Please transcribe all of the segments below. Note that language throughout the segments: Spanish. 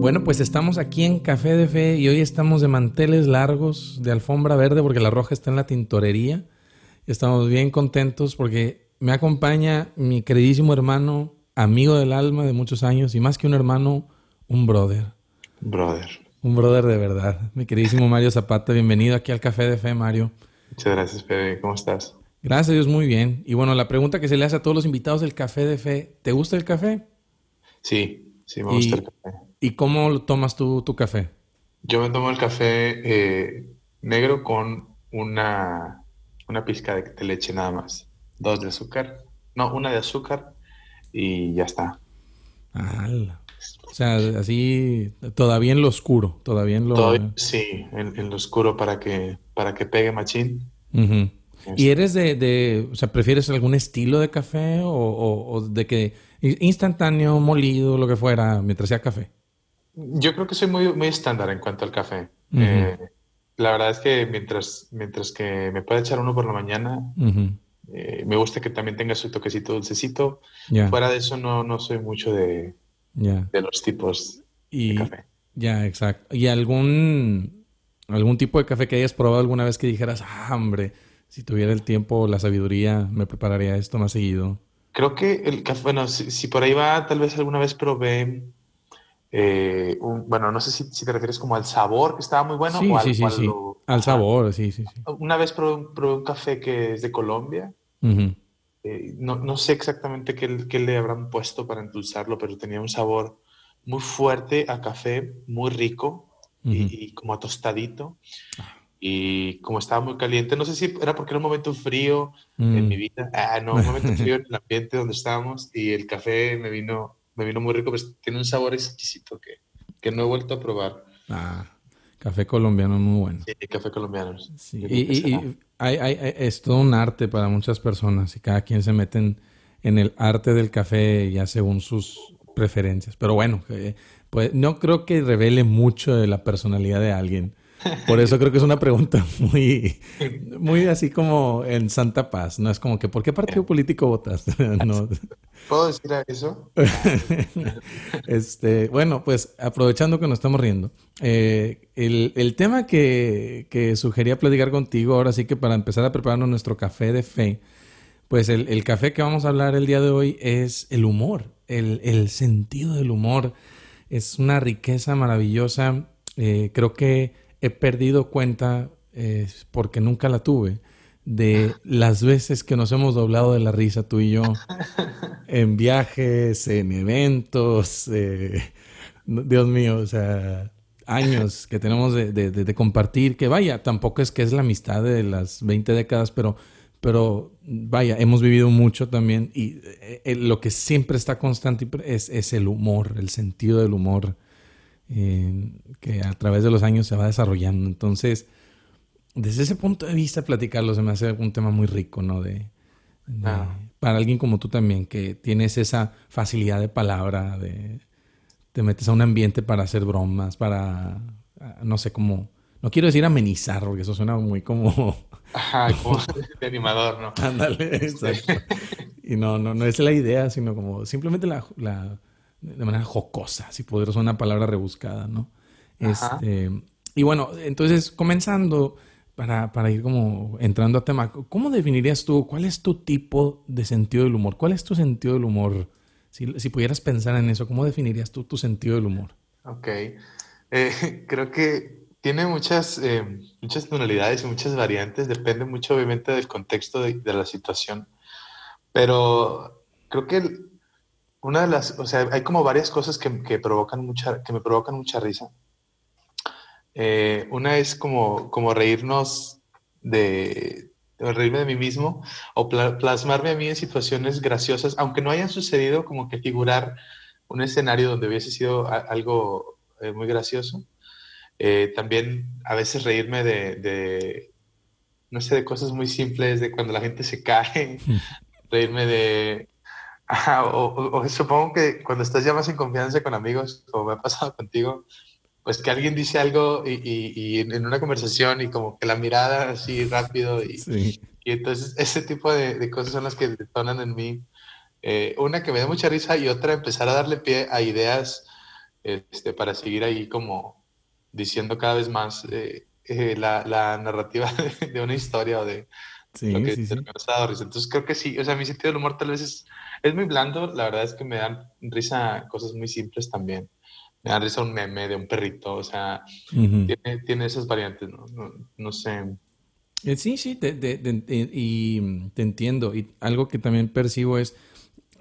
Bueno, pues estamos aquí en Café de Fe y hoy estamos de manteles largos, de alfombra verde, porque la roja está en la tintorería. Estamos bien contentos porque me acompaña mi queridísimo hermano, amigo del alma de muchos años y más que un hermano, un brother. Brother. Un brother de verdad. Mi queridísimo Mario Zapata, bienvenido aquí al Café de Fe, Mario. Muchas gracias, Fede. ¿Cómo estás? Gracias a Dios, muy bien. Y bueno, la pregunta que se le hace a todos los invitados del Café de Fe, ¿te gusta el café? Sí, sí, me gusta el café. ¿Y cómo tomas tú tu café? Yo me tomo el café eh, negro con una, una pizca de, leche nada más. Dos de azúcar. No, una de azúcar y ya está. O sea, así, todavía en lo oscuro, todavía en lo... sí, en, lo oscuro para que, para que pegue machín. ¿Y eres de, o sea, prefieres algún estilo de café o de que instantáneo, molido, lo que fuera, mientras sea café? Yo creo que soy muy, muy estándar en cuanto al café. Eh, la verdad es que mientras, mientras que me pueda echar uno por la mañana, eh, me gusta que también tenga su toquecito dulcecito. Fuera de eso no, no soy mucho de, de los tipos de café. Ya, exacto. ¿Y algún, algún tipo de café que hayas probado alguna vez que dijeras, ah, hombre, si tuviera el tiempo o la sabiduría, me prepararía esto más seguido? Creo que el café, bueno, si por ahí va, tal vez alguna vez probé eh, bueno, no sé si, te refieres como al sabor, que estaba muy bueno. Sí, sí, sí, al sabor, sí, sí, sí. Una vez probé, un café que es de Colombia. Eh, no, no, sé exactamente qué, qué, le habrán puesto para endulzarlo, pero tenía un sabor muy fuerte a café, muy rico y, como a tostadito. Y como estaba muy caliente, no sé si era porque era un momento frío en mi vida. Ah, no, un momento frío en el ambiente donde estábamos y el café me vino me vino muy rico, pues tiene un sabor exquisito que, que no he vuelto a probar. Ah, café colombiano muy bueno. Sí, café colombiano. Sí. Y, hay, hay, es todo un arte para muchas personas y cada quien se mete en, el arte del café ya según sus preferencias. Pero bueno, eh, pues no creo que revele mucho de la personalidad de alguien. Por eso creo que es una pregunta muy, muy así como en Santa Paz. No es como que, ¿por qué partido político votas? ¿Puedo decir eso? este, bueno, pues aprovechando que nos estamos riendo, eh, el, tema que, que, sugería platicar contigo, ahora sí que para empezar a prepararnos nuestro café de fe, pues el, café que vamos a hablar el día de hoy es el humor, el, el sentido del humor. Es una riqueza maravillosa. Eh, creo que he perdido cuenta, eh, porque nunca la tuve, de las veces que nos hemos doblado de la risa tú y yo en viajes, en eventos, eh, Dios mío, o sea, años que tenemos de, compartir, que vaya, tampoco es que es la amistad de las 20 décadas, pero, pero vaya, hemos vivido mucho también y eh, lo que siempre está constante es, es el humor, el sentido del humor que a través de los años se va desarrollando. Entonces, desde ese punto de vista, platicarlo se me hace un tema muy rico, ¿no? De, ah. Para alguien como tú también, que tienes esa facilidad de palabra, de te metes a un ambiente para hacer bromas, para, no sé, cómo... No quiero decir amenizar, porque eso suena muy como... Ajá, como de animador, ¿no? Ándale, exacto. Y no, no, no es la idea, sino como simplemente la de manera jocosa, si pudiera ser una palabra rebuscada, ¿no? Este, y bueno, entonces comenzando, para, para, ir como entrando a tema, ¿cómo definirías tú, cuál es tu tipo de sentido del humor? ¿Cuál es tu sentido del humor? Si, si pudieras pensar en eso, ¿cómo definirías tú tu sentido del humor? Ok, eh, creo que tiene muchas, eh, muchas tonalidades y muchas variantes, depende mucho obviamente del contexto de, de la situación, pero creo que una de las, o sea, hay como varias cosas que, que provocan mucha, que me provocan mucha risa. Eh, una es como, como reírnos de, reírme de mí mismo o plasmarme a mí en situaciones graciosas, aunque no hayan sucedido, como que figurar un escenario donde hubiese sido algo eh, muy gracioso. Eh, también a veces reírme de, de, no sé, de cosas muy simples, de cuando la gente se cae, reírme de, o, supongo que cuando estás ya más en confianza con amigos, como me ha pasado contigo, pues que alguien dice algo y, en una conversación y como que la mirada así rápido y, y entonces ese tipo de, cosas son las que detonan en mí. Eh, una que me da mucha risa y otra empezar a darle pie a ideas este, para seguir ahí como diciendo cada vez más eh, eh, la, la, narrativa de, una historia o de lo que sí, sí. Entonces creo que sí, o sea, mi sentido del humor tal vez es, es muy blando, la verdad es que me dan risa cosas muy simples también. Me dan risa un meme de un perrito, o sea, tiene, tiene, esas variantes, ¿no? No, no sé. Eh, sí, sí, te, te, te, y te entiendo. Y algo que también percibo es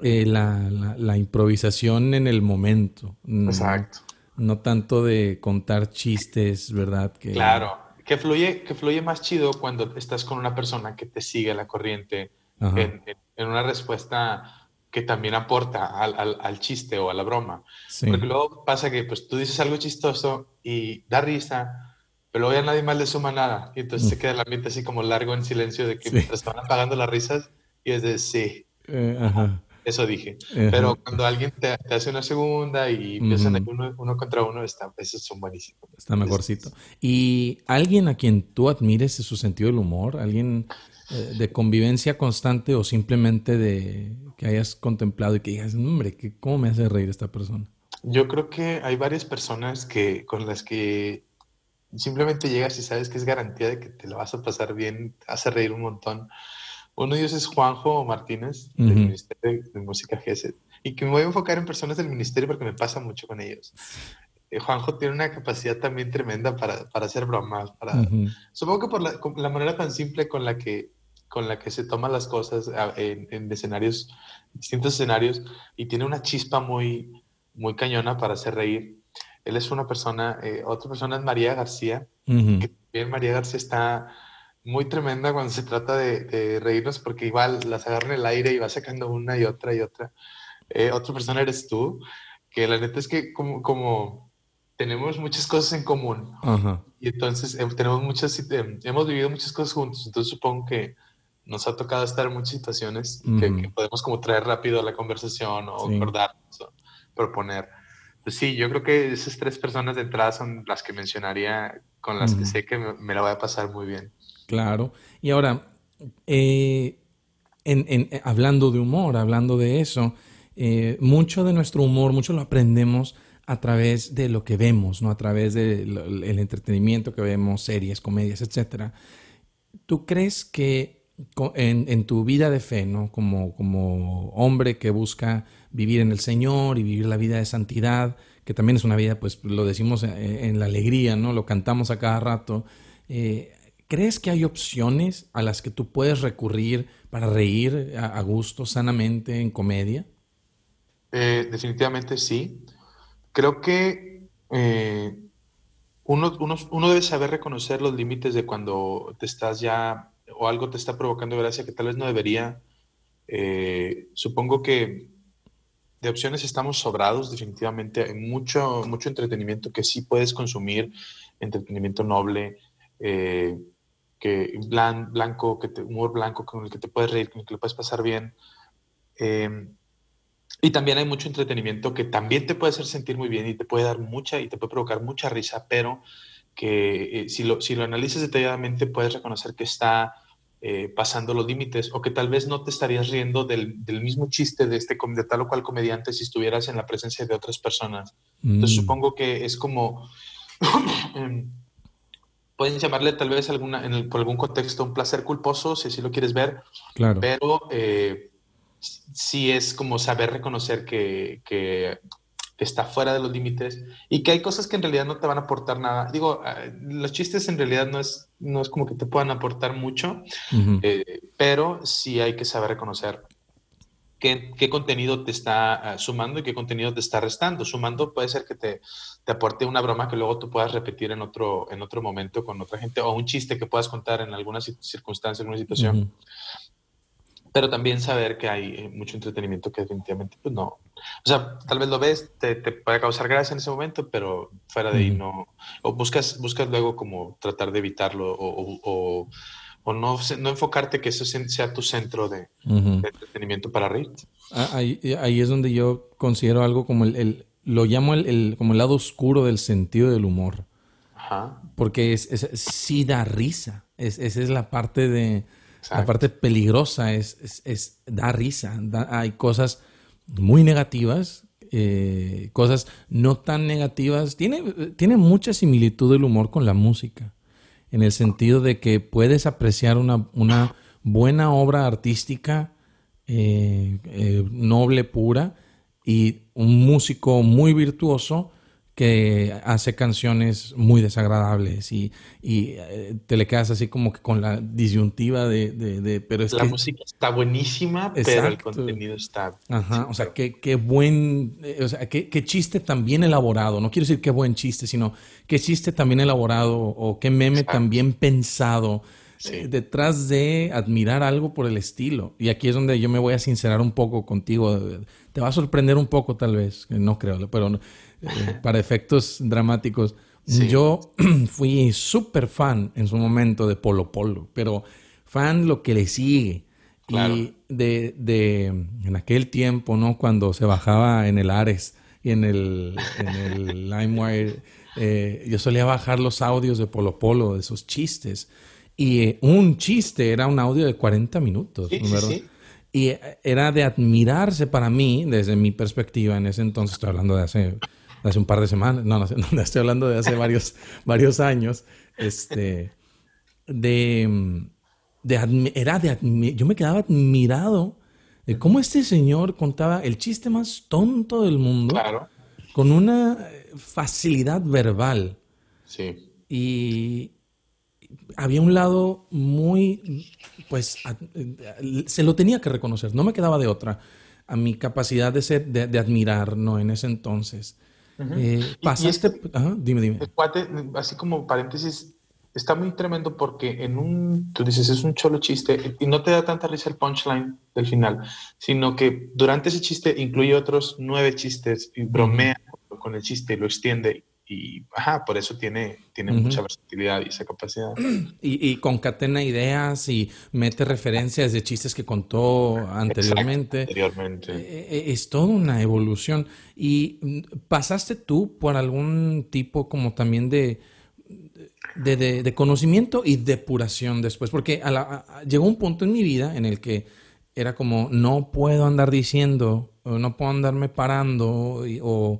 eh, la, la, la, improvisación en el momento. Exacto. No, no, tanto de contar chistes, ¿verdad? Que... Claro, que fluye, que fluye más chido cuando estás con una persona que te sigue la corriente en, en, una respuesta que también aporta al, al, al chiste o a la broma. Sí. Porque luego pasa que pues, tú dices algo chistoso y da risa, pero luego ya nadie más le suma nada. Y entonces mm. se queda el ambiente así como largo en silencio de que sí. mientras van apagando las risas y es de sí. Eh, ajá. Eso dije. Ajá. Pero cuando alguien te, te, hace una segunda y empiezan uh -huh. uno, uno, contra uno, está, esos son buenísimos. Está mejorcito. ¿Y alguien a quien tú admires su sentido del humor? ¿Alguien de convivencia constante o simplemente de que hayas contemplado y que digas, hombre, ¿cómo me hace reír esta persona? Yo creo que hay varias personas que, con las que simplemente llegas y sabes que es garantía de que te la vas a pasar bien, te hace reír un montón. Uno de ellos es Juanjo Martínez, del uh -huh. Ministerio de Música GESET, y que me voy a enfocar en personas del ministerio porque me pasa mucho con ellos. Eh, Juanjo tiene una capacidad también tremenda para, para hacer bromas, para, uh -huh. supongo que por la, la, manera tan simple con la que, con la que se toman las cosas en, en escenarios, distintos escenarios, y tiene una chispa muy, muy cañona para hacer reír. Él es una persona, eh, otra persona es María García, uh -huh. que también María García está muy tremenda cuando se trata de, de, reírnos, porque igual las agarra en el aire y va sacando una y otra y otra. Eh, otra persona eres tú, que la neta es que como, como tenemos muchas cosas en común, y entonces eh, tenemos muchas, eh, hemos vivido muchas cosas juntos, entonces supongo que nos ha tocado estar en muchas situaciones uh -huh. que, que, podemos como traer rápido a la conversación o sí. acordarnos o proponer. Pues sí, yo creo que esas tres personas de entrada son las que mencionaría, con las uh -huh. que sé que me, me la voy a pasar muy bien. Claro. Y ahora, eh, en, en, hablando de humor, hablando de eso, eh, mucho de nuestro humor, mucho lo aprendemos a través de lo que vemos, ¿no? A través del de entretenimiento que vemos, series, comedias, etc. ¿Tú crees que en, en, tu vida de fe, ¿no? Como, como hombre que busca vivir en el Señor y vivir la vida de santidad, que también es una vida, pues lo decimos en, en la alegría, ¿no? Lo cantamos a cada rato. Eh, ¿Crees que hay opciones a las que tú puedes recurrir para reír a, gusto, sanamente, en comedia? Eh, definitivamente sí. Creo que eh, uno, uno, uno, debe saber reconocer los límites de cuando te estás ya o algo te está provocando gracia que tal vez no debería. Eh, supongo que de opciones estamos sobrados, definitivamente. Hay mucho, mucho entretenimiento que sí puedes consumir, entretenimiento noble. Eh, que blan, blanco, que te, humor blanco con el que te puedes reír, con el que lo puedes pasar bien. Eh, y también hay mucho entretenimiento que también te puede hacer sentir muy bien y te puede dar mucha y te puede provocar mucha risa, pero que eh, si, lo, si lo analizas detalladamente puedes reconocer que está eh, pasando los límites o que tal vez no te estarías riendo del, del, mismo chiste de, este, de tal o cual comediante si estuvieras en la presencia de otras personas. Mm. Entonces supongo que es como... Pueden llamarle tal vez alguna, en el, por algún contexto un placer culposo, si así lo quieres ver. Claro. Pero eh, sí es como saber reconocer que, que, está fuera de los límites y que hay cosas que en realidad no te van a aportar nada. Digo, eh, los chistes en realidad no es, no es como que te puedan aportar mucho, uh -huh. eh, pero sí hay que saber reconocer qué, qué contenido te está uh, sumando y qué contenido te está restando. Sumando puede ser que te, te, aporte una broma que luego tú puedas repetir en otro, en otro momento con otra gente o un chiste que puedas contar en alguna circunstancia, en alguna situación. Uh -huh. Pero también saber que hay eh, mucho entretenimiento que definitivamente pues no. O sea, tal vez lo ves, te, te puede causar gracia en ese momento, pero fuera de -huh. ahí no. O buscas, buscas luego como tratar de evitarlo o, o, o o no, no enfocarte que eso sea tu centro de, uh -huh. de entretenimiento para reír. Ah, ahí, ahí, es donde yo considero algo como el, el lo llamo el, el, como el lado oscuro del sentido del humor. Ajá. Porque es, es, sí da risa. Es, esa es la parte de, La parte peligrosa es, es, da risa. hay cosas muy negativas, eh, cosas no tan negativas. Tiene, tiene mucha similitud el humor con la música, en el sentido de que puedes apreciar una, una buena obra artística eh, eh, noble, pura, y un músico muy virtuoso que hace canciones muy desagradables y, eh, te le quedas así como que con la disyuntiva de... pero es la música está buenísima, pero el contenido está... Ajá, o sea, qué, qué buen... o sea, qué, qué, chiste tan bien elaborado. No quiero decir qué buen chiste, sino qué chiste tan bien elaborado o qué meme tan bien pensado eh, detrás de admirar algo por el estilo. Y aquí es donde yo me voy a sincerar un poco contigo. Te va a sorprender un poco tal vez, no creo, pero eh, para efectos dramáticos. Yo fui súper fan en su momento de Polo Polo, pero fan lo que le sigue. Y de, de, en aquel tiempo, ¿no? Cuando se bajaba en el Ares y en el, en el LimeWire, eh, yo solía bajar los audios de Polo Polo, de esos chistes. Y eh, un chiste era un audio de 40 minutos, Y era de admirarse para mí, desde mi perspectiva en ese entonces, estoy hablando de hace, hace un par de semanas, no, no, estoy hablando de hace varios, varios años, este, de, de era de yo me quedaba admirado de cómo este señor contaba el chiste más tonto del mundo con una facilidad verbal. Sí. Y, había un lado muy, pues, se lo tenía que reconocer, no me quedaba de otra, a mi capacidad de ser, de, admirar, ¿no? En ese entonces. Eh, pasaste, dime, dime. cuate, así como paréntesis, está muy tremendo porque en un, tú dices, es un cholo chiste y no te da tanta risa el punchline del final, sino que durante ese chiste incluye otros nueve chistes y bromea con el chiste y lo extiende y ajá, por eso tiene, tiene mucha versatilidad y esa capacidad. Y, y, concatena ideas y mete referencias de chistes que contó anteriormente. anteriormente. Eh, eh, es toda una evolución. ¿Y mm, pasaste tú por algún tipo como también de, de, de, conocimiento y depuración después? Porque llegó un punto en mi vida en el que era como, no puedo andar diciendo, no puedo andarme parando o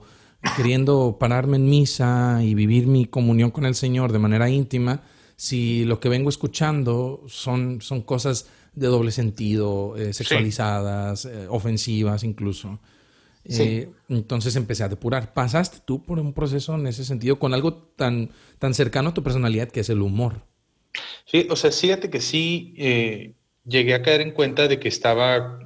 queriendo pararme en misa y vivir mi comunión con el Señor de manera íntima, si lo que vengo escuchando son, son cosas de doble sentido, eh, sexualizadas, eh, ofensivas incluso. Eh, entonces empecé a depurar. ¿Pasaste tú por un proceso en ese sentido con algo tan, tan cercano a tu personalidad que es el humor? Sí, o sea, fíjate que sí llegué a caer en cuenta de que estaba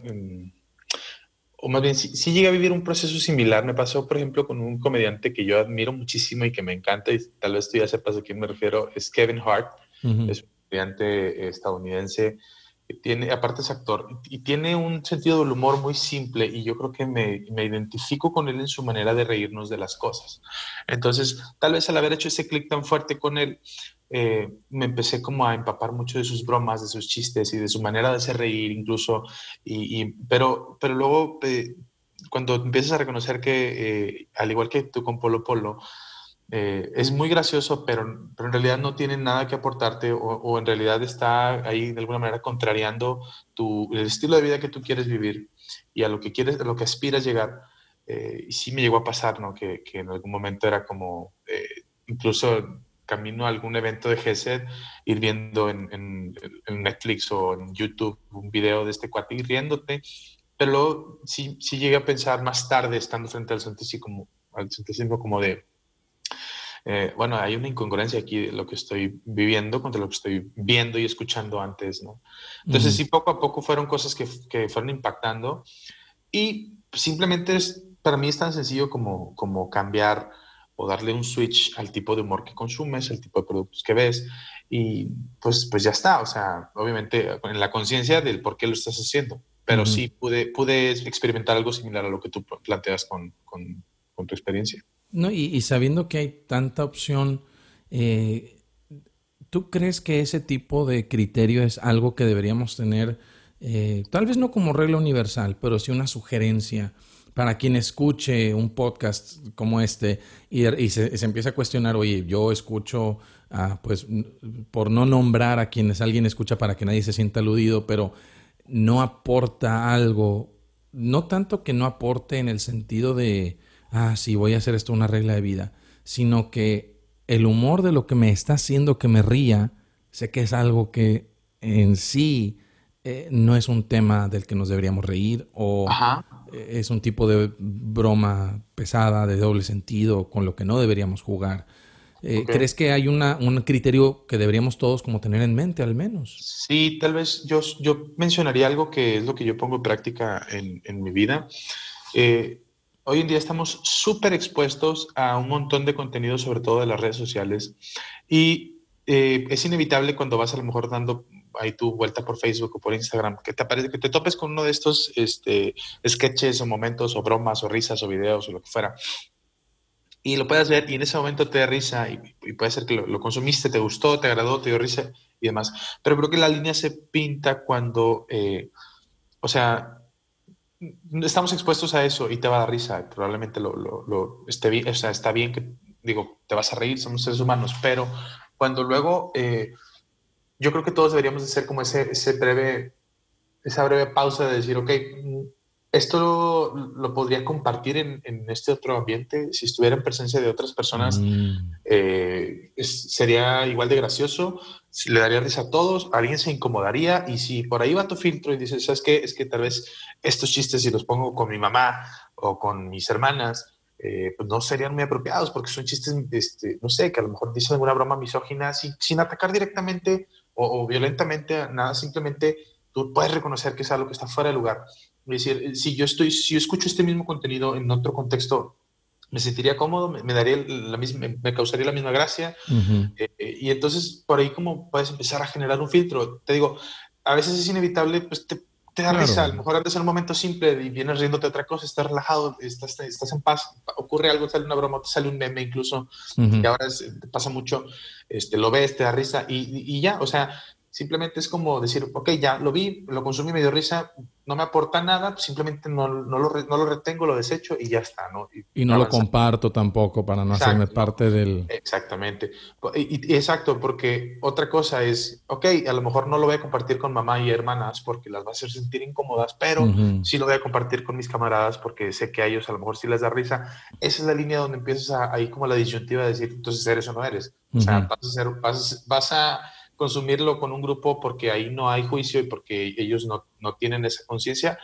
o más bien, si llegué a vivir un proceso similar. Me pasó, por ejemplo, con un comediante que yo admiro muchísimo y que me encanta, y tal vez tú ya sepas a quién me refiero, es Kevin Hart. Es un comediante estadounidense tiene, aparte es actor, y tiene un sentido del humor muy simple, y yo creo que me, me identifico con él en su manera de reírnos de las cosas. Entonces, tal vez al haber hecho ese clic tan fuerte con él, eh, me empecé como a empapar mucho de sus bromas, de sus chistes y de su manera de hacer reír incluso. Y, pero, pero luego, eh, cuando empiezas a reconocer que, eh, al igual que tú con Polo Polo, es muy gracioso, pero, pero, en realidad no tiene nada que aportarte o, en realidad está ahí de alguna manera contrariando tu, el estilo de vida que tú quieres vivir y a lo que quieres, a lo que aspiras llegar. y sí me llegó a pasar, ¿no? Que, que en algún momento era como, incluso camino a algún evento de GESED, ir viendo en, Netflix o en YouTube un video de este cuate y riéndote. Pero luego sí, sí llegué a pensar más tarde, estando frente al Santísimo, como, al Santísimo, como de, eh, bueno, hay una incongruencia aquí de lo que estoy viviendo contra lo que estoy viendo y escuchando antes, ¿no? Entonces, sí, poco a poco fueron cosas que, que, fueron impactando y simplemente es, para mí es tan sencillo como, como cambiar o darle un switch al tipo de humor que consumes, el tipo de productos que ves y pues, pues ya está, o sea, obviamente en la conciencia del por qué lo estás haciendo, pero sí pude, pude experimentar algo similar a lo que tú planteas con, con, tu experiencia. No, y, sabiendo que hay tanta opción, eh, ¿tú crees que ese tipo de criterio es algo que deberíamos tener, eh, tal vez no como regla universal, pero sí una sugerencia? para quien escuche un podcast como este y, se, empieza a cuestionar, oye, yo escucho, pues por no nombrar a quienes alguien escucha para que nadie se sienta aludido, pero no aporta algo, no tanto que no aporte en el sentido de, ah, sí, voy a hacer esto una regla de vida, sino que el humor de lo que me está haciendo que me ría, sé que es algo que en sí eh, no es un tema del que nos deberíamos reír o eh, es un tipo de broma pesada, de doble sentido, con lo que no deberíamos jugar. Eh, ¿Crees que hay una, un criterio que deberíamos todos como tener en mente al menos? Sí, tal vez yo, yo mencionaría algo que es lo que yo pongo en práctica en, en mi vida. Hoy en día estamos súper expuestos a un montón de contenido, sobre todo de las redes sociales, y es inevitable cuando vas a lo mejor dando ahí tu vuelta por Facebook o por Instagram, que te aparece, que te topes con uno de estos este, sketches o momentos o bromas o risas o videos o lo que fuera. Y lo puedes ver y en ese momento te da risa y, puede ser que lo, consumiste, te gustó, te agradó, te dio risa y demás. Pero creo que la línea se pinta cuando, eh, o sea, estamos expuestos a eso y te va a dar risa. Probablemente lo, lo, esté bien, o sea, está bien que, digo, te vas a reír, somos seres humanos, pero cuando luego... Eh, yo creo que todos deberíamos de ser como ese, ese breve, esa breve pausa de decir, ok, esto lo, podría compartir en, en, este otro ambiente, si estuviera en presencia de otras personas, mm. eh, sería igual de gracioso, le daría risa a todos, alguien se incomodaría y si por ahí va tu filtro y dices, ¿sabes qué? Es que tal vez estos chistes si los pongo con mi mamá o con mis hermanas, eh, pues no serían muy apropiados porque son chistes, este, no sé, que a lo mejor dicen alguna broma misógina sin, sin atacar directamente o, violentamente, nada, simplemente tú puedes reconocer que es algo que está fuera de lugar. Es decir, si yo, estoy, si yo escucho este mismo contenido en otro contexto, me sentiría cómodo, me, daría la misma, me, causaría la misma gracia. Eh, y entonces por ahí como puedes empezar a generar un filtro. Te digo, a veces es inevitable, pues te, te da risa. A lo mejor antes en un momento simple y vienes riéndote otra cosa, estás relajado, estás, estás en paz, ocurre algo, sale una broma, te sale un meme incluso, y ahora te pasa mucho, este, lo ves, te da risa y, y, ya, o sea, simplemente es como decir, ok, ya lo vi, lo consumí, me dio risa, no me aporta nada, simplemente no, no, lo, no lo, retengo, lo desecho y ya está, ¿no? Y, no lo comparto tampoco para no hacerme parte del... Exactamente. Y, exacto, porque otra cosa es, ok, a lo mejor no lo voy a compartir con mamá y hermanas porque las va a hacer sentir incómodas, pero sí lo voy a compartir con mis camaradas porque sé que a ellos a lo mejor sí les da risa. Esa es la línea donde empiezas ahí como la disyuntiva de decir, entonces eres o no eres. O sea, vas a, ser, vas, vas a consumirlo con un grupo porque ahí no hay juicio y porque ellos no, no tienen esa conciencia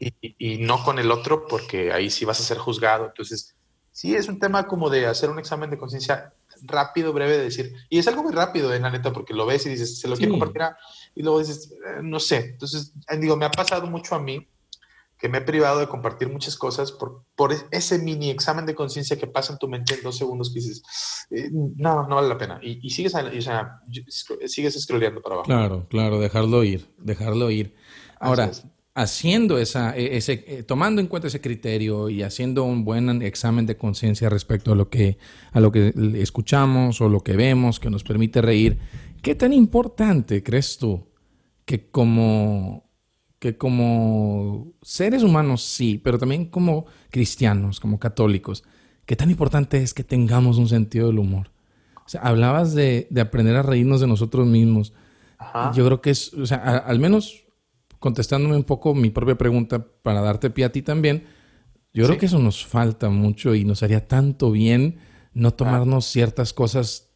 y, y, no con el otro porque ahí sí vas a ser juzgado. Entonces, sí es un tema como de hacer un examen de conciencia rápido, breve, de decir, y es algo muy rápido, en eh, la neta, porque lo ves y dices, se lo quiero compartir, y luego dices, eh, no sé. Entonces, digo, me ha pasado mucho a mí que me he privado de compartir muchas cosas por, por ese mini examen de conciencia que pasa en tu mente en dos segundos que dices, eh, no, no vale la pena. Y, sigues, o sea, sigues scrolleando para abajo. Claro, claro, dejarlo ir, dejarlo ir. Ahora, haciendo esa, e, ese, eh, tomando en cuenta ese criterio y haciendo un buen examen de conciencia respecto a lo que, a lo que escuchamos o lo que vemos que nos permite reír, ¿qué tan importante crees tú que como que como seres humanos sí, pero también como cristianos, como católicos, qué tan importante es que tengamos un sentido del humor. O sea, hablabas de, de aprender a reírnos de nosotros mismos. Yo creo que es, o sea, al menos contestándome un poco mi propia pregunta para darte pie a ti también, yo creo que eso nos falta mucho y nos haría tanto bien no tomarnos ciertas cosas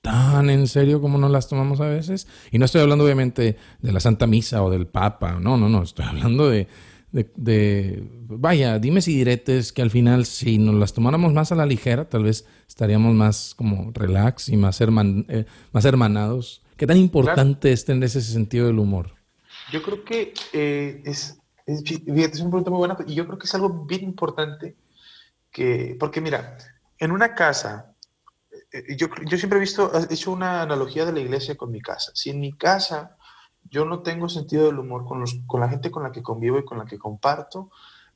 tan en serio como nos las tomamos a veces. Y no estoy hablando obviamente de la Santa Misa o del Papa, no, no, no, estoy hablando de, de, vaya, dime si diretes que al final si nos las tomáramos más a la ligera, tal vez estaríamos más como relax y más, eh, más hermanados. ¿Qué tan importante es tener ese sentido del humor? Yo creo que eh, es, es, es un punto muy bueno y yo creo que es algo bien importante que, porque mira, en una casa yo, yo siempre he visto, he hecho una analogía de la iglesia con mi casa. Si en mi casa yo no tengo sentido del humor con, los, con la gente con la que convivo y con la que comparto,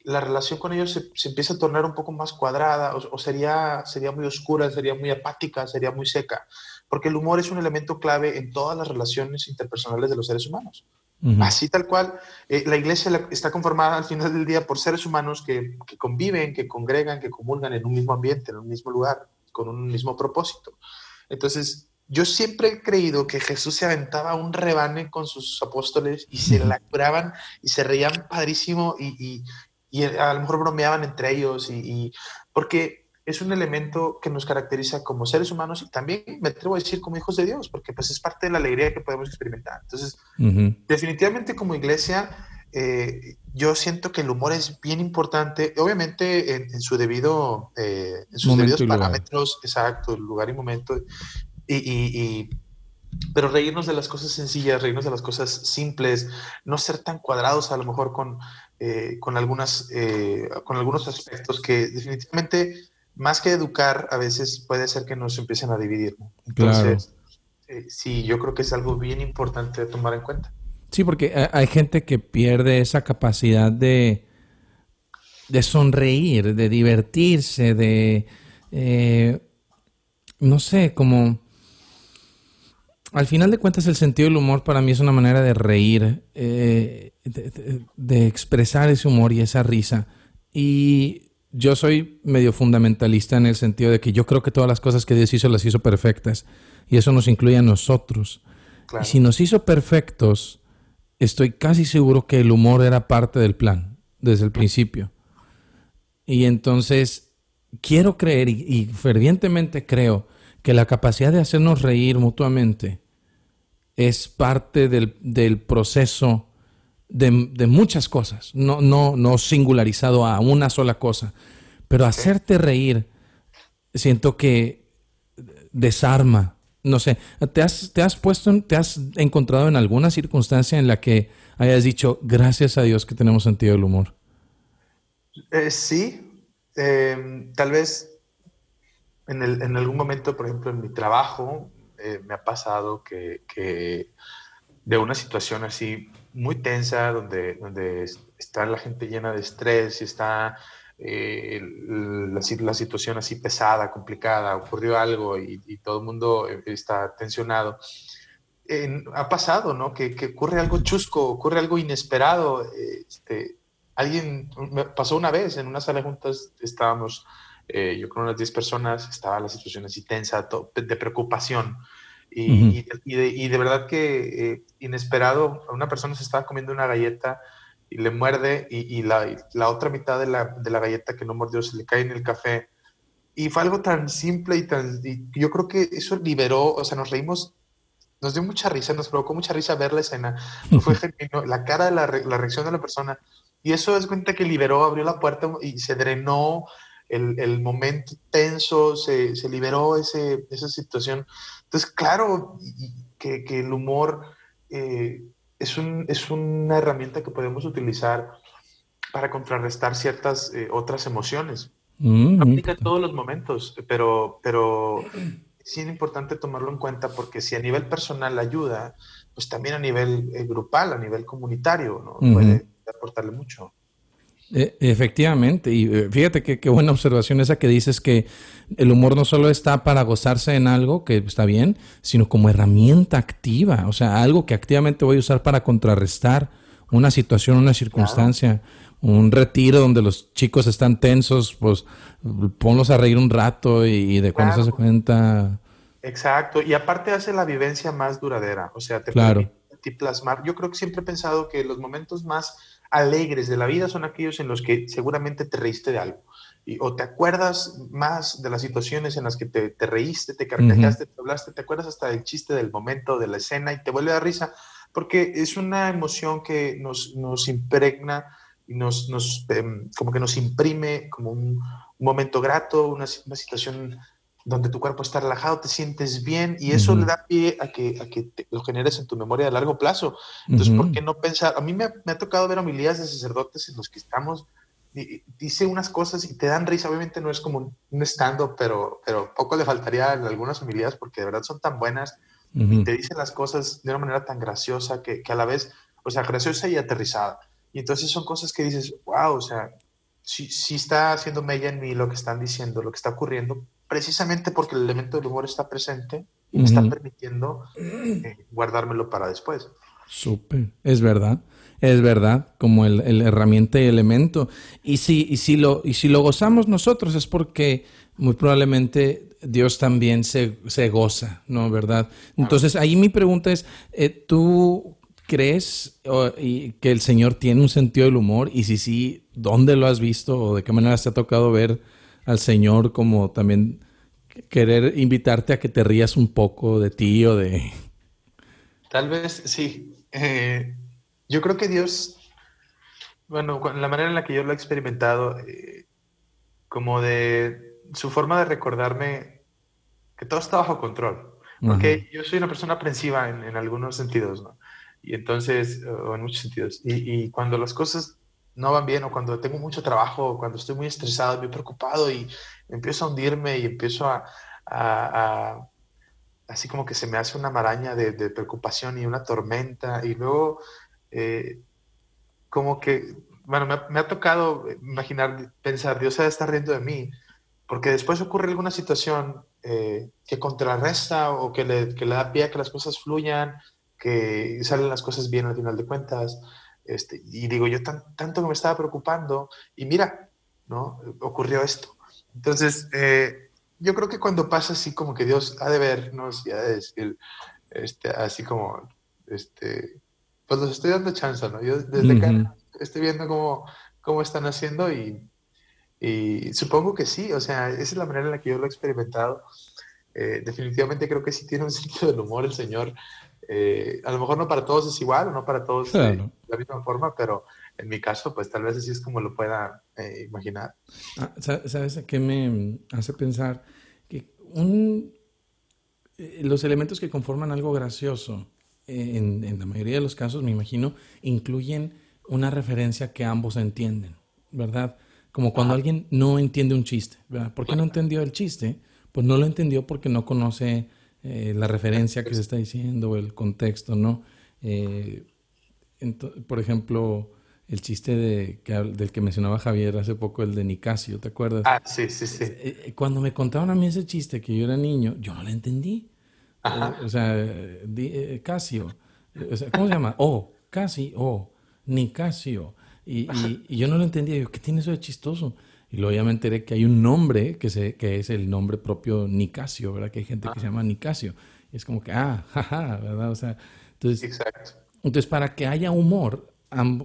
la relación con ellos se, se empieza a tornar un poco más cuadrada o, sería, sería muy oscura, sería muy apática, sería muy seca, porque el humor es un elemento clave en todas las relaciones interpersonales de los seres humanos. Así tal cual, eh, la iglesia está conformada al final del día por seres humanos que, que, conviven, que congregan, que comulgan en un mismo ambiente, en un mismo lugar, con un mismo propósito. Entonces, yo siempre he creído que Jesús se aventaba un rebane con sus apóstoles y se la curaban y se reían padrísimo y, y, a lo mejor bromeaban entre ellos y, porque es un elemento que nos caracteriza como seres humanos y también me atrevo a decir como hijos de Dios, porque pues es parte de la alegría que podemos experimentar. Entonces, definitivamente como iglesia, eh, yo siento que el humor es bien importante, obviamente en, su debido, eh, en sus debidos parámetros, exacto, el lugar y momento, y, pero reírnos de las cosas sencillas, reírnos de las cosas simples, no ser tan cuadrados a lo mejor con, eh, con, algunas, eh, con algunos aspectos que definitivamente, más que educar, a veces puede ser que nos empiecen a dividir. Entonces, eh, sí, yo creo que es algo bien importante de tomar en cuenta. Sí, porque hay gente que pierde esa capacidad de, de sonreír, de divertirse, de, no sé, como al final de cuentas, el sentido del humor para mí es una manera de reír, eh, de, expresar ese humor y esa risa. Y yo soy medio fundamentalista en el sentido de que yo creo que todas las cosas que Dios hizo las hizo perfectas. Y eso nos incluye a nosotros. Y si nos hizo perfectos, estoy casi seguro que el humor era parte del plan, desde el principio. Y entonces, quiero creer y fervientemente creo que la capacidad de hacernos reír mutuamente es parte del, proceso de, muchas cosas, no, no, no singularizado a una sola cosa, pero hacerte reír, siento que desarma. No sé, ¿te has, te has puesto, te has encontrado en alguna circunstancia en la que hayas dicho, gracias a Dios que tenemos sentido del humor? Eh, sí, em, tal vez en, en, algún momento, por ejemplo, en mi trabajo, eh, me ha pasado que, de una situación así muy tensa, donde, donde está la gente llena de estrés y está eh, la, situación así pesada, complicada, ocurrió algo y, todo el mundo eh, está tensionado. ha pasado, ¿no? Que, ocurre algo chusco, ocurre algo inesperado. Este, alguien, me pasó una vez en una sala de juntas, estábamos eh, yo con unas 10 personas, estaba la situación así tensa, de preocupación. Y, de, verdad que eh, inesperado, una persona se estaba comiendo una galleta y le muerde y, la, la, otra mitad de la, de la, galleta que no mordió se le cae en el café. Y fue algo tan simple y tan... yo creo que eso liberó, o sea, nos reímos, nos dio mucha risa, nos provocó mucha risa ver la escena. Fue genuino, la cara la, la reacción de la persona. Y eso es cuenta que liberó, abrió la puerta y se drenó el, el momento tenso, se, se liberó ese, esa situación. Entonces, claro que, que el humor eh, es, un, es, una herramienta que podemos utilizar para contrarrestar ciertas eh, otras emociones. Mm, aplica en todos los momentos, pero, pero sí es importante tomarlo en cuenta porque si a nivel personal ayuda, pues también a nivel eh, grupal, a nivel comunitario, ¿no? puede aportarle mucho. E, efectivamente, y eh, fíjate que qué buena observación esa que dices que el humor no solo está para gozarse en algo, que está bien, sino como herramienta activa, o sea, algo que activamente voy a usar para contrarrestar una situación, una circunstancia, un retiro donde los chicos están tensos, pues ponlos a reír un rato y, de cuando se cuenta. Exacto, y aparte hace la vivencia más duradera, o sea, te claro. permite plasmar. Yo creo que siempre he pensado que los momentos más alegres de la vida son aquellos en los que seguramente te reíste de algo. Y, o te acuerdas más de las situaciones en las que te, reíste, te carcajaste, te hablaste, te acuerdas hasta del chiste del momento, de la escena y te vuelve a dar risa, porque es una emoción que nos, nos impregna y nos, nos em, como que nos imprime como un, momento grato, una, una situación donde tu cuerpo está relajado, te sientes bien y eso le da pie a que, a que lo generes en tu memoria a largo plazo. Entonces, ¿por qué no pensar? A mí me, me, ha tocado ver homilías de sacerdotes en los que estamos, dice unas cosas y te dan risa. Obviamente no es como un stand-up, pero, pero poco le faltaría en algunas homilías porque de verdad son tan buenas y te dicen las cosas de una manera tan graciosa que, que, a la vez, o sea, graciosa y aterrizada. Y entonces son cosas que dices, wow, o sea, sí, sí está haciendo mella en mí lo que están diciendo, lo que está ocurriendo, precisamente porque el elemento del humor está presente y me está permitiendo eh, guardármelo para después. Súper, es verdad. Es verdad, como el, el, herramienta y elemento. Y si, y, si lo, y si lo gozamos nosotros es porque muy probablemente Dios también se, se goza, ¿no? ¿Verdad? Entonces, ahí mi pregunta es, eh, ¿tú crees que el Señor tiene un sentido del humor? Y si sí, ¿dónde lo has visto o de qué manera te ha tocado ver al Señor como también querer invitarte a que te rías un poco de ti o de... Tal vez sí. Eh, yo creo que Dios, bueno, la manera en la que yo lo he experimentado, eh, como de su forma de recordarme que todo está bajo control. Porque yo soy una persona aprensiva en, en, algunos sentidos, ¿no? Y entonces, o en muchos sentidos. Y, y, cuando las cosas no van bien, o cuando tengo mucho trabajo, o cuando estoy muy estresado, muy preocupado y empiezo a hundirme y empiezo a, así como que se me hace una maraña de, preocupación y una tormenta, y luego eh, como que, bueno, me ha, tocado imaginar, pensar, Dios se estar riendo de mí, porque después ocurre alguna situación eh, que contrarresta o que le, que le, da pie a que las cosas fluyan, que salen las cosas bien al final de cuentas. Este, y digo, yo tan, tanto que me estaba preocupando y mira, ¿no? Ocurrió esto. Entonces, eh, yo creo que cuando pasa así como que Dios ha de vernos y ha de decir, este, así como, este, pues los estoy dando chance, ¿no? Yo desde uh -huh. acá estoy viendo cómo, cómo están haciendo y, y, supongo que sí, o sea, esa es la manera en la que yo lo he experimentado. Eh, definitivamente creo que sí tiene un sentido del humor el Señor. Eh, a lo mejor no para todos es igual, no para todos claro. de la misma forma, pero en mi caso, pues tal vez así es como lo pueda eh, imaginar. Ah, ¿Sabes a qué me hace pensar? Que un, eh, los elementos que conforman algo gracioso en, en, la mayoría de los casos, me imagino, incluyen una referencia que ambos entienden, ¿verdad? Como cuando alguien no entiende un chiste, ¿verdad? ¿Por qué no entendió el chiste? Pues no lo entendió porque no conoce eh, la referencia que se está diciendo, el contexto, ¿no? Eh, por ejemplo, el chiste de, que, del que mencionaba Javier hace poco, el de Nicasio, ¿te acuerdas? Ah, sí, sí, sí. Eh, cuando me contaban a mí ese chiste que yo era niño, yo no lo entendí. Ajá. O, o sea, di, Casio. O sea, ¿Cómo se llama? Oh, casi, oh, Nicasio. Y, y, y, yo no lo entendía. Yo, ¿qué tiene eso de chistoso? Y luego ya me enteré que hay un nombre que, se, que es el nombre propio Nicasio, ¿verdad? Que hay gente que se llama Nicasio. Y es como que, ah, jaja, ¿verdad? O sea, entonces, Exacto. entonces para que haya humor,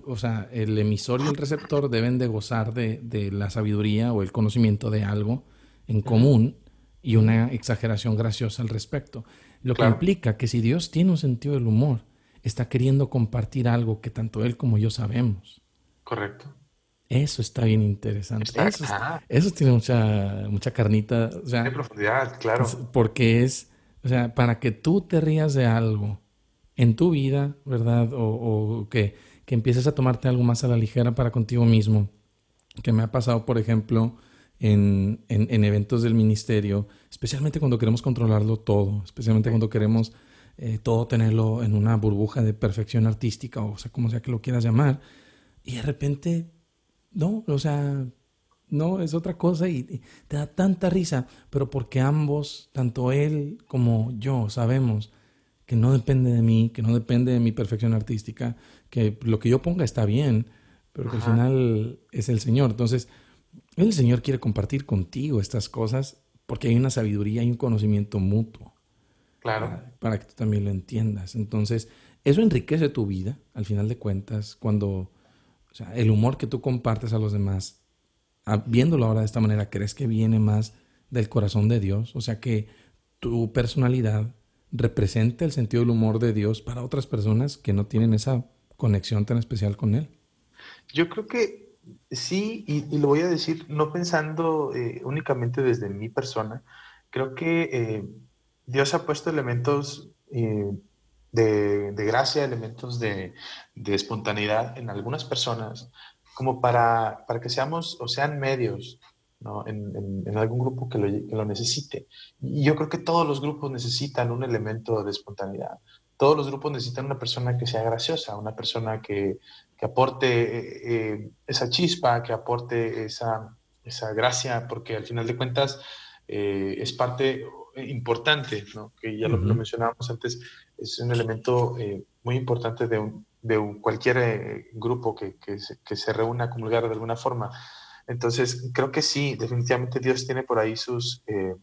o sea, el emisor y el receptor deben de gozar de, de la sabiduría o el conocimiento de algo en común y una exageración graciosa al respecto. Lo claro. que implica que si Dios tiene un sentido del humor, está queriendo compartir algo que tanto Él como yo sabemos. Correcto. Eso está bien interesante. Está, eso, eso, tiene mucha, mucha carnita. O sea, de profundidad, claro. Porque es, o sea, para que tú te rías de algo en tu vida, ¿verdad? O, o que, que, empieces a tomarte algo más a la ligera para contigo mismo. Que me ha pasado, por ejemplo, en, en, en eventos del ministerio, especialmente cuando queremos controlarlo todo, especialmente cuando queremos eh, todo tenerlo en una burbuja de perfección artística, o sea, como sea que lo quieras llamar. Y de repente no, o sea, no, es otra cosa y, y, te da tanta risa, pero porque ambos, tanto él como yo, sabemos que no depende de mí, que no depende de mi perfección artística, que lo que yo ponga está bien, pero que al final es el Señor. Entonces, el Señor quiere compartir contigo estas cosas porque hay una sabiduría y un conocimiento mutuo. Claro. Para, para que tú también lo entiendas. Entonces, eso enriquece tu vida, al final de cuentas, cuando o sea, el humor que tú compartes a los demás, viéndolo ahora de esta manera, ¿crees que viene más del corazón de Dios? O sea, que tu personalidad representa el sentido del humor de Dios para otras personas que no tienen esa conexión tan especial con Él. Yo creo que sí, y, lo voy a decir no pensando eh, únicamente desde mi persona, creo que eh, Dios ha puesto elementos eh, de, de gracia, elementos de, de, espontaneidad en algunas personas, como para, para que seamos o sean medios ¿no? en, en, en, algún grupo que lo, que lo, necesite. Y yo creo que todos los grupos necesitan un elemento de espontaneidad. Todos los grupos necesitan una persona que sea graciosa, una persona que, que aporte eh, eh, esa chispa, que aporte esa, esa gracia, porque al final de cuentas eh, es parte importante, ¿no? que ya lo, uh -huh. lo mencionábamos antes, es un elemento eh, muy importante de, un, de cualquier eh, grupo que, que, se, que, se, reúna a comulgar de alguna forma. Entonces, creo que sí, definitivamente Dios tiene por ahí sus eh,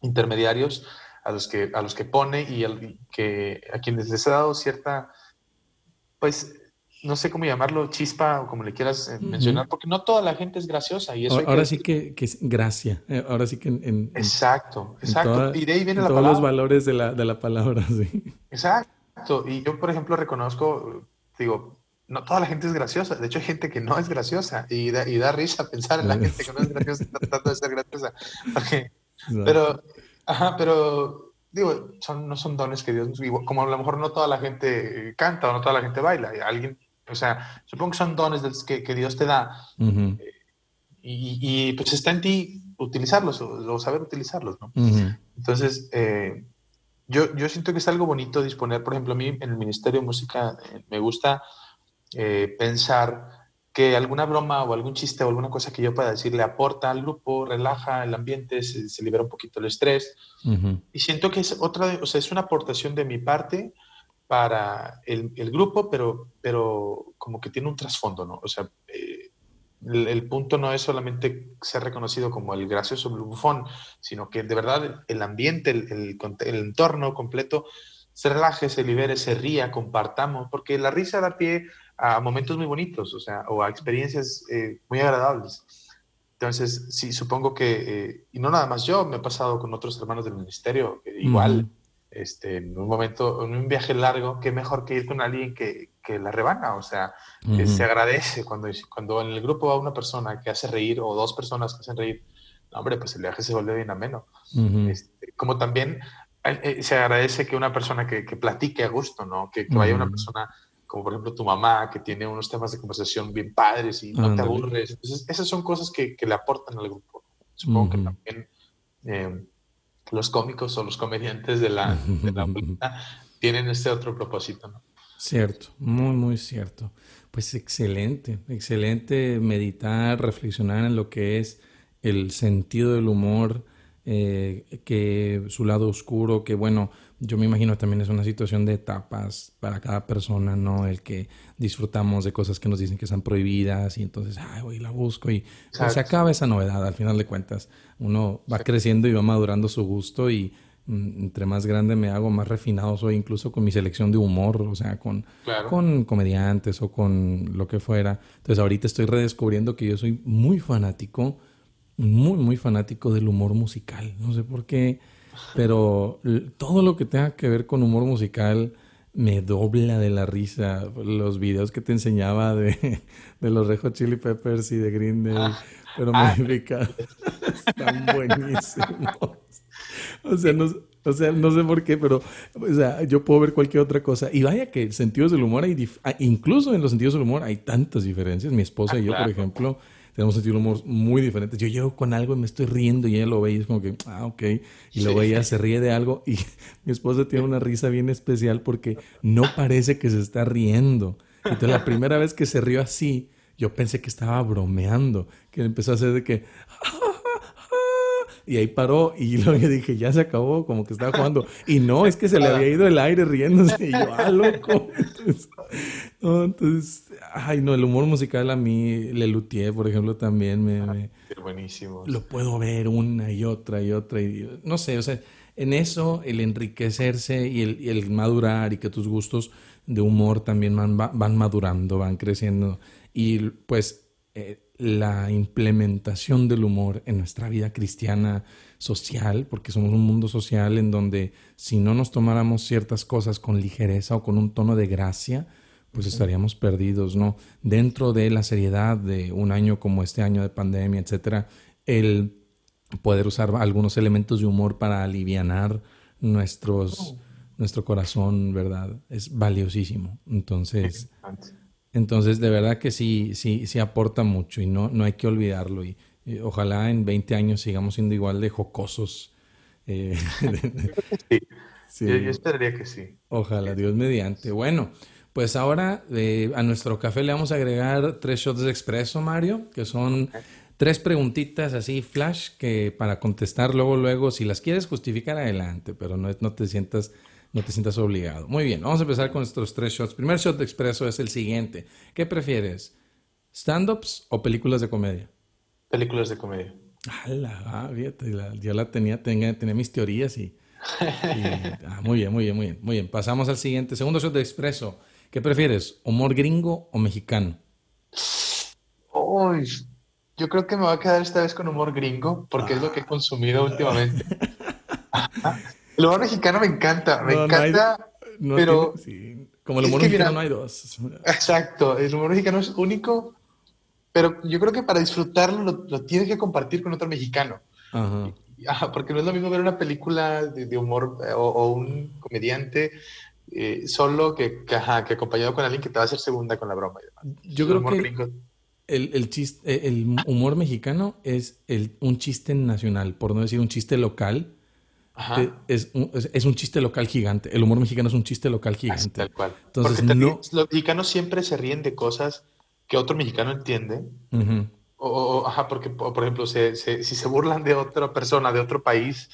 intermediarios a los que, a los que pone y, al, que, a quienes les ha dado cierta, pues, no sé cómo llamarlo, chispa o como le quieras uh -huh. mencionar, porque no toda la gente es graciosa. Y eso ahora, que sí que, que, es gracia, eh, ahora sí que en... en exacto, exacto. Toda, y de ahí viene la todos palabra. los valores de la, de la palabra, sí. Exacto. Y yo, por ejemplo, reconozco, digo, no toda la gente es graciosa. De hecho, hay gente que no es graciosa y da, y da risa pensar en la gente que no es graciosa tratando de ser graciosa. Porque, pero, ajá, pero digo, son, no son dones que Dios nos Como a lo mejor no toda la gente canta o no toda la gente baila. Alguien, o sea, supongo que son dones que, que Dios te da. Uh -huh. y, y, pues está en ti utilizarlos o, o saber utilizarlos, ¿no? Uh -huh. Entonces, eh, yo, yo siento que es algo bonito disponer, por ejemplo, a mí en el Ministerio de Música eh, me gusta eh, pensar que alguna broma o algún chiste o alguna cosa que yo pueda decir le aporta al grupo, relaja el ambiente, se, se libera un poquito el estrés. Uh -huh. Y siento que es otra, o sea, es una aportación de mi parte para el, el grupo, pero, pero como que tiene un trasfondo, ¿no? O sea, eh, el, el, punto no es solamente ser reconocido como el gracioso bufón, sino que de verdad el ambiente, el, el, el entorno completo se relaje, se libere, se ría, compartamos, porque la risa da pie a momentos muy bonitos, o sea, o a experiencias eh, muy agradables. Entonces, sí, supongo que, eh, y no nada más yo, me he pasado con otros hermanos del ministerio, que igual, -huh. este, en un momento, en un viaje largo, qué mejor que ir con alguien que, que la rebana, o sea, -huh. que se agradece cuando, cuando en el grupo va una persona que hace reír o dos personas que hacen reír, no, hombre, pues el viaje se vuelve bien ameno. Uh -huh. este, como también eh, se agradece que una persona que, que platique a gusto, ¿no? Que, que vaya una persona como por ejemplo tu mamá, que tiene unos temas de conversación bien padres y no Andale. te aburres. Entonces, esas son cosas que, que le aportan al grupo. Supongo uh -huh. que también eh, los cómicos o los comediantes de la, de la tienen este otro propósito, ¿no? Cierto, muy, muy cierto. Pues excelente, excelente meditar, reflexionar en lo que es el sentido del humor, eh, que su lado oscuro, que bueno, yo me imagino también es una situación de etapas para cada persona, ¿no? El que disfrutamos de cosas que nos dicen que están prohibidas y entonces, ay, voy, la busco y pues, se acaba esa novedad al final de cuentas. Uno va creciendo y va madurando su gusto y mm, entre más grande me hago, más refinado soy, incluso con mi selección de humor, o sea, con, claro. con comediantes o con lo que fuera. Entonces ahorita estoy redescubriendo que yo soy muy fanático, muy, muy fanático del humor musical. No sé por qué pero todo lo que tenga que ver con humor musical me dobla de la risa. Los videos que te enseñaba de, de los Rejo Chili Peppers y de Green Day, ah, pero modificados, están buenísimos. O sea, no, o sea, no sé por qué, pero o sea, yo puedo ver cualquier otra cosa. Y vaya que sentidos del humor hay, ah, incluso en los sentidos del humor hay tantas diferencias. Mi esposa ah, y yo, claro. por ejemplo, tenemos un sentido de humor muy diferente. Yo llego con algo y me estoy riendo y ella lo ve y es como que, ah, ok. Y sí. luego ella se ríe de algo y mi esposa tiene una risa bien especial porque no parece que se está riendo. Entonces la primera vez que se rió así, yo pensé que estaba bromeando, que empezó a hacer de que... Y ahí paró y luego yo dije, ya se acabó, como que estaba jugando. Y no, es que se le había ido el aire riéndose. Y yo, ah, loco. Entonces, no, entonces ay, no, el humor musical a mí, Le Luthier, por ejemplo, también me... me buenísimo. Lo puedo ver una y otra y otra. Y, no sé, o sea, en eso el enriquecerse y el, y el madurar y que tus gustos de humor también van, van madurando, van creciendo. Y pues eh, la implementación del humor en nuestra vida cristiana social, porque somos un mundo social en donde si no nos tomáramos ciertas cosas con ligereza o con un tono de gracia, pues estaríamos perdidos, ¿no? Dentro de la seriedad de un año como este año de pandemia, etcétera, el poder usar algunos elementos de humor para alivianar nuestros, oh. nuestro corazón, ¿verdad? Es valiosísimo. Entonces, entonces de verdad que sí, sí, sí aporta mucho y no, no hay que olvidarlo. Y, y ojalá en 20 años sigamos siendo igual de jocosos. Eh, sí. sí. Yo, yo esperaría que sí. Ojalá, Dios mediante. Bueno. Pues ahora eh, a nuestro café le vamos a agregar tres shots de expreso, Mario, que son tres preguntitas así flash que para contestar luego, luego, si las quieres justificar adelante, pero no, no te sientas no te sientas obligado. Muy bien, vamos a empezar con nuestros tres shots. Primer shot de expreso es el siguiente. ¿Qué prefieres? ¿Stand-ups o películas de comedia? Películas de comedia. Ah, fíjate, yo la tenía, tenía, tenía mis teorías y, ah, muy bien, muy bien, muy bien, muy bien. Pasamos al siguiente. Segundo shot de expreso. ¿Qué prefieres? ¿Humor gringo o mexicano? Uy, yo creo que me va a quedar esta vez con humor gringo porque es lo que he consumido últimamente. el humor mexicano me encanta, me encanta, pero... Como el humor mexicano no hay dos. Exacto, el humor mexicano es único, pero yo creo que para disfrutarlo lo, tienes que compartir con otro mexicano. Ajá. porque no es lo mismo ver una película de, humor eh, o, un comediante eh, solo que, que, acompañado con alguien que te va a hacer segunda con la broma. Yo creo que el, el, chiste, eh, el humor mexicano es el, un chiste nacional, por no decir un chiste local. Ajá. Es, un, es, un chiste local gigante. El humor mexicano es un chiste local gigante. tal cual. Entonces, no... los mexicanos siempre se ríen de cosas que otro mexicano entiende. o, ajá, porque, por ejemplo, si se burlan de otra persona, de otro país,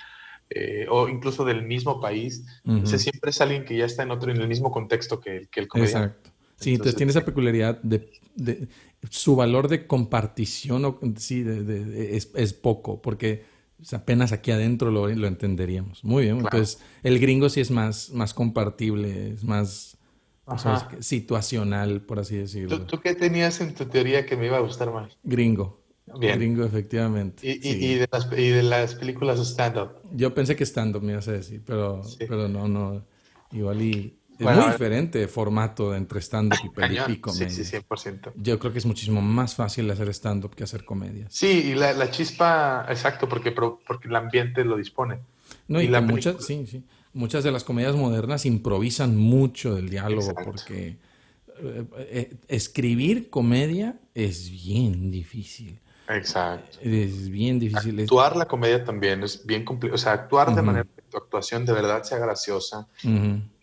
eh, o incluso del mismo país, se siempre es alguien que ya está en otro, en el mismo contexto que, que el comediante. Exacto. Sí, entonces, tiene esa peculiaridad de, de, su valor de compartición sí, de, es, es, poco, porque apenas aquí adentro lo, lo entenderíamos. Muy bien, entonces el gringo sí es más, más compartible, es más situacional, por así decirlo. ¿Tú, qué tenías en tu teoría que me iba a gustar más? Gringo. Gringo, efectivamente. ¿Y, y, de las, y, de las, películas stand-up? Yo pensé que stand-up me ibas a decir, pero, pero no, no. Igual y es muy diferente formato entre stand-up y, y, comedia. Sí, sí, 100%. Yo creo que es muchísimo más fácil hacer stand-up que hacer comedia. Sí, y la, la, chispa, exacto, porque, porque el ambiente lo dispone. No, y, muchas, sí, sí. Muchas de las comedias modernas improvisan mucho del diálogo porque eh, eh, escribir comedia es bien difícil. Exacto. Es bien difícil. Actuar la comedia también es bien complicado. O sea, actuar de manera que tu actuación de verdad sea graciosa.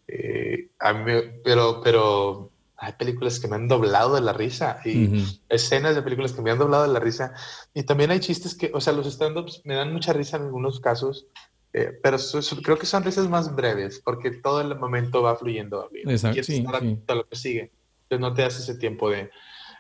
Eh, a mí, pero, pero hay películas que me han doblado de la risa y escenas de películas que me han doblado de la risa. Y también hay chistes que, o sea, los stand-ups me dan mucha risa en algunos casos, eh, pero creo que son risas más breves porque todo el momento va fluyendo. Exacto. Y sí, lo que sigue. Entonces no te hace ese tiempo de.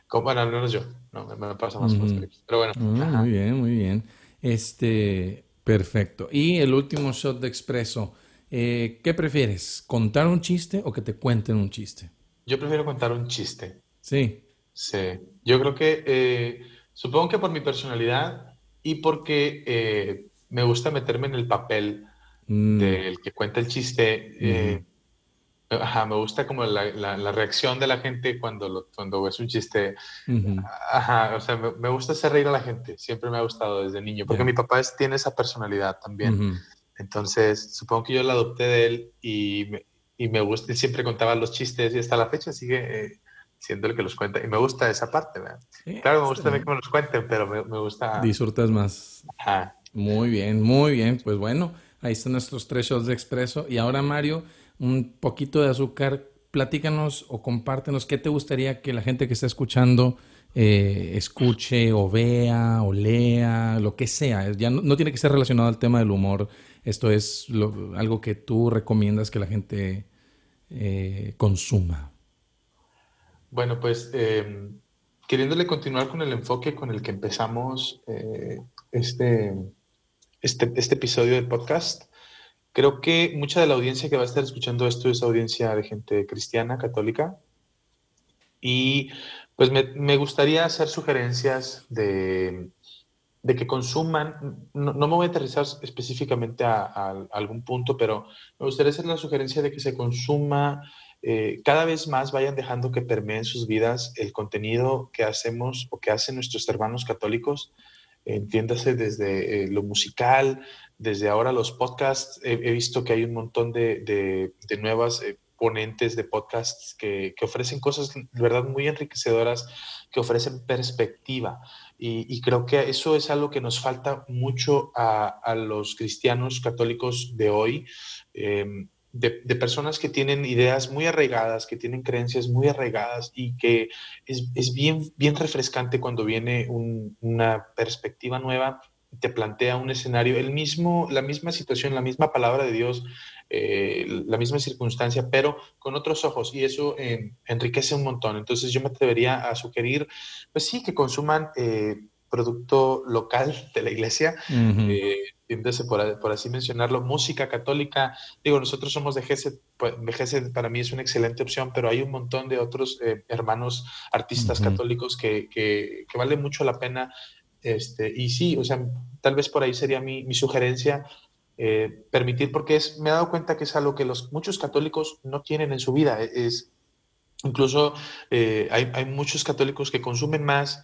Como, bueno, al menos yo. No, me, pasa más con los Pero bueno. Ah, muy bien, muy bien. Este, perfecto. Y el último shot de expreso. Eh, ¿Qué prefieres? ¿Contar un chiste o que te cuenten un chiste? Yo prefiero contar un chiste. Sí. Sí. Yo creo que, eh, supongo que por mi personalidad y porque eh, me gusta meterme en el papel mm. del que cuenta el chiste. Ajá, me gusta como la, la, reacción de la gente cuando, lo, cuando es un chiste. Ajá, o sea, me, gusta hacer reír a la gente. Siempre me ha gustado desde niño, porque mi papá tiene esa personalidad también. Entonces, supongo que yo la adopté de él y me, y me gusta, siempre contaba los chistes y hasta la fecha sigue eh, siendo el que los cuenta. Y me gusta esa parte, ¿verdad? claro, me gusta también que me los cuenten, pero me, me gusta... Disfrutas más. Ajá. Muy bien, muy bien. Pues bueno, ahí están nuestros tres shots de expreso. Y ahora, Mario, un poquito de azúcar. Platícanos o compártenos qué te gustaría que la gente que está escuchando eh, escuche o vea o lea, lo que sea. Ya no, no, tiene que ser relacionado al tema del humor esto es algo que tú recomiendas que la gente eh, consuma. Bueno, pues em, queriéndole continuar con el enfoque con el que empezamos eh, este, este, este, episodio del podcast, creo que mucha de la audiencia que va a estar escuchando esto es audiencia de gente cristiana, católica, y pues me gustaría hacer sugerencias de de que consuman, no, me voy a aterrizar específicamente a, algún punto, pero me gustaría hacer la sugerencia de que se consuma, eh, cada vez más vayan dejando que permeen sus vidas el contenido que hacemos o que hacen nuestros hermanos católicos, entiéndase desde eh, lo musical, desde ahora los podcasts, he, visto que hay un montón de, de, nuevas eh, ponentes de podcasts que, que ofrecen cosas de verdad muy enriquecedoras, que ofrecen perspectiva. Y, creo que eso es algo que nos falta mucho a, los cristianos católicos de hoy, em, de, personas que tienen ideas muy arraigadas, que tienen creencias muy arraigadas y que es, bien, bien refrescante cuando viene una perspectiva nueva te plantea un escenario, el mismo, la misma situación, la misma palabra de Dios eh, la misma circunstancia, pero con otros ojos y eso eh, enriquece un montón. Entonces yo me atrevería a sugerir, pues sí, que consuman producto local de la iglesia, por, por, así mencionarlo, música católica. Digo, nosotros somos de GESED, pues, para mí es una excelente opción, pero hay un montón de otros hermanos artistas católicos que, que, que, vale mucho la pena este, y sí, o sea, tal vez por ahí sería mi, mi sugerencia, eh, permitir, porque es, me he dado cuenta que es algo que los, muchos católicos no tienen en su vida. E, es, incluso eh, hay, hay, muchos católicos que consumen más,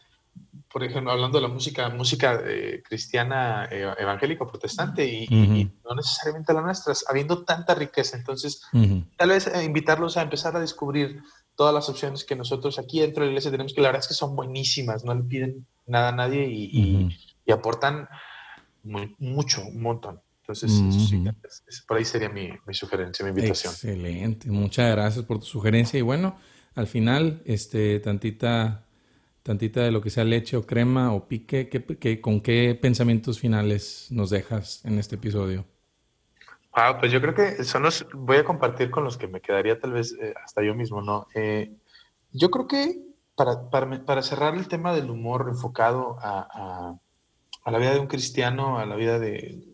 por ejemplo, hablando de la música, música eh, cristiana, evangélica, protestante, y, no necesariamente la nuestra, habiendo tanta riqueza. Entonces, tal vez invitarlos a empezar a descubrir todas las opciones que nosotros aquí dentro de la iglesia tenemos, que la verdad es que son buenísimas, no le piden nada a nadie y, aportan mucho, un montón. Entonces, por ahí sería mi, sugerencia, mi invitación. Excelente, muchas gracias por tu sugerencia. Y bueno, al final, este, tantita, tantita de lo que sea leche o crema o pique, ¿qué, con qué pensamientos finales nos dejas en este episodio? Ah, pues yo creo que son los, voy a compartir con los que me quedaría tal vez eh, hasta yo mismo, ¿no? Eh, yo creo que para, para, para, cerrar el tema del humor enfocado a, a, la vida de un cristiano, a la vida de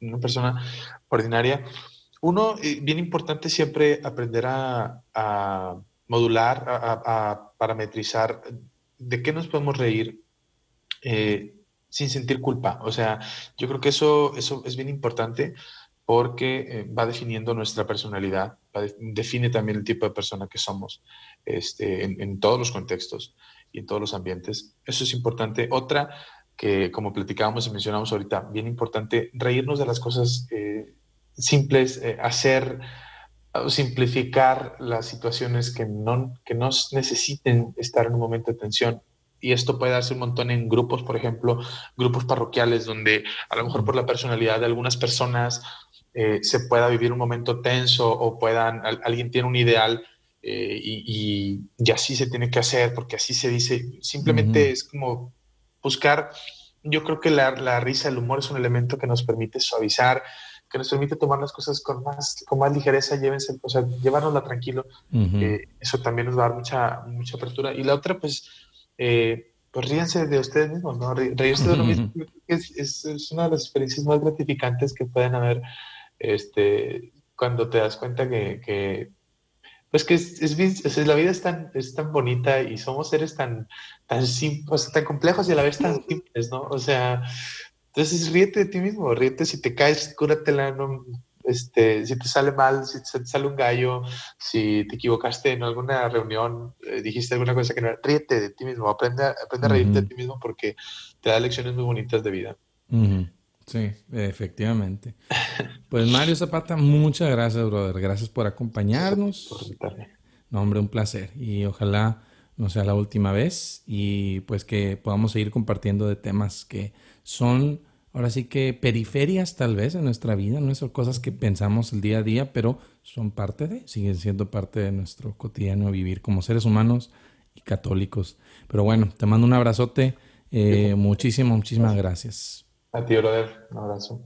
una persona ordinaria, uno, eh, bien importante siempre aprender a, modular, a, parametrizar de qué nos podemos reír sin sentir culpa. O sea, yo creo que eso, eso es bien importante porque eh, va definiendo nuestra personalidad, define también el tipo de persona que somos este, en, todos los contextos y en todos los ambientes. Eso es importante. Otra que, como platicábamos y mencionamos ahorita, bien importante, reírnos de las cosas eh, simples, eh, hacer, simplificar las situaciones que no, que no necesiten estar en un momento de tensión y esto puede darse un montón en grupos, por ejemplo, grupos parroquiales, donde a lo mejor por la personalidad de algunas personas eh, se pueda vivir un momento tenso o puedan, alguien tiene un ideal eh, y, y, así se tiene que hacer porque así se dice. Simplemente es como buscar, yo creo que la, la, risa, el humor es un elemento que nos permite suavizar, que nos permite tomar las cosas con más, con más ligereza, llévense, o sea, llevárnosla tranquilo. Eh, eso también nos va a dar mucha, mucha apertura. Y la otra, pues, pues ríense de ustedes mismos, ¿no? Reírse de lo mismo es, es, es, una de las experiencias más gratificantes que pueden haber este, cuando te das cuenta que, pues que es, es, la vida es tan, es tan bonita y somos seres tan, tan simples, tan complejos y a la vez tan simples, ¿no? O sea, entonces ríete de ti mismo, ríete si te caes, cúratela, no, este, si te sale mal, si te sale un gallo, si te equivocaste en alguna reunión, eh, dijiste alguna cosa que no era, ríete de ti mismo, aprende, aprende a reírte de ti mismo porque te da lecciones muy bonitas de vida. Sí, efectivamente. Pues Mario Zapata, muchas gracias, brother. Gracias por acompañarnos. no, hombre, un placer. Y ojalá no sea la última vez y pues que podamos seguir compartiendo de temas que son ahora sí que periferias tal vez en nuestra vida, no son cosas que pensamos el día a día, pero son parte de, siguen siendo parte de nuestro cotidiano vivir como seres humanos y católicos. Pero bueno, te mando un abrazote, eh, muchísimas, muchísimas gracias. A ti, brother. Un abrazo.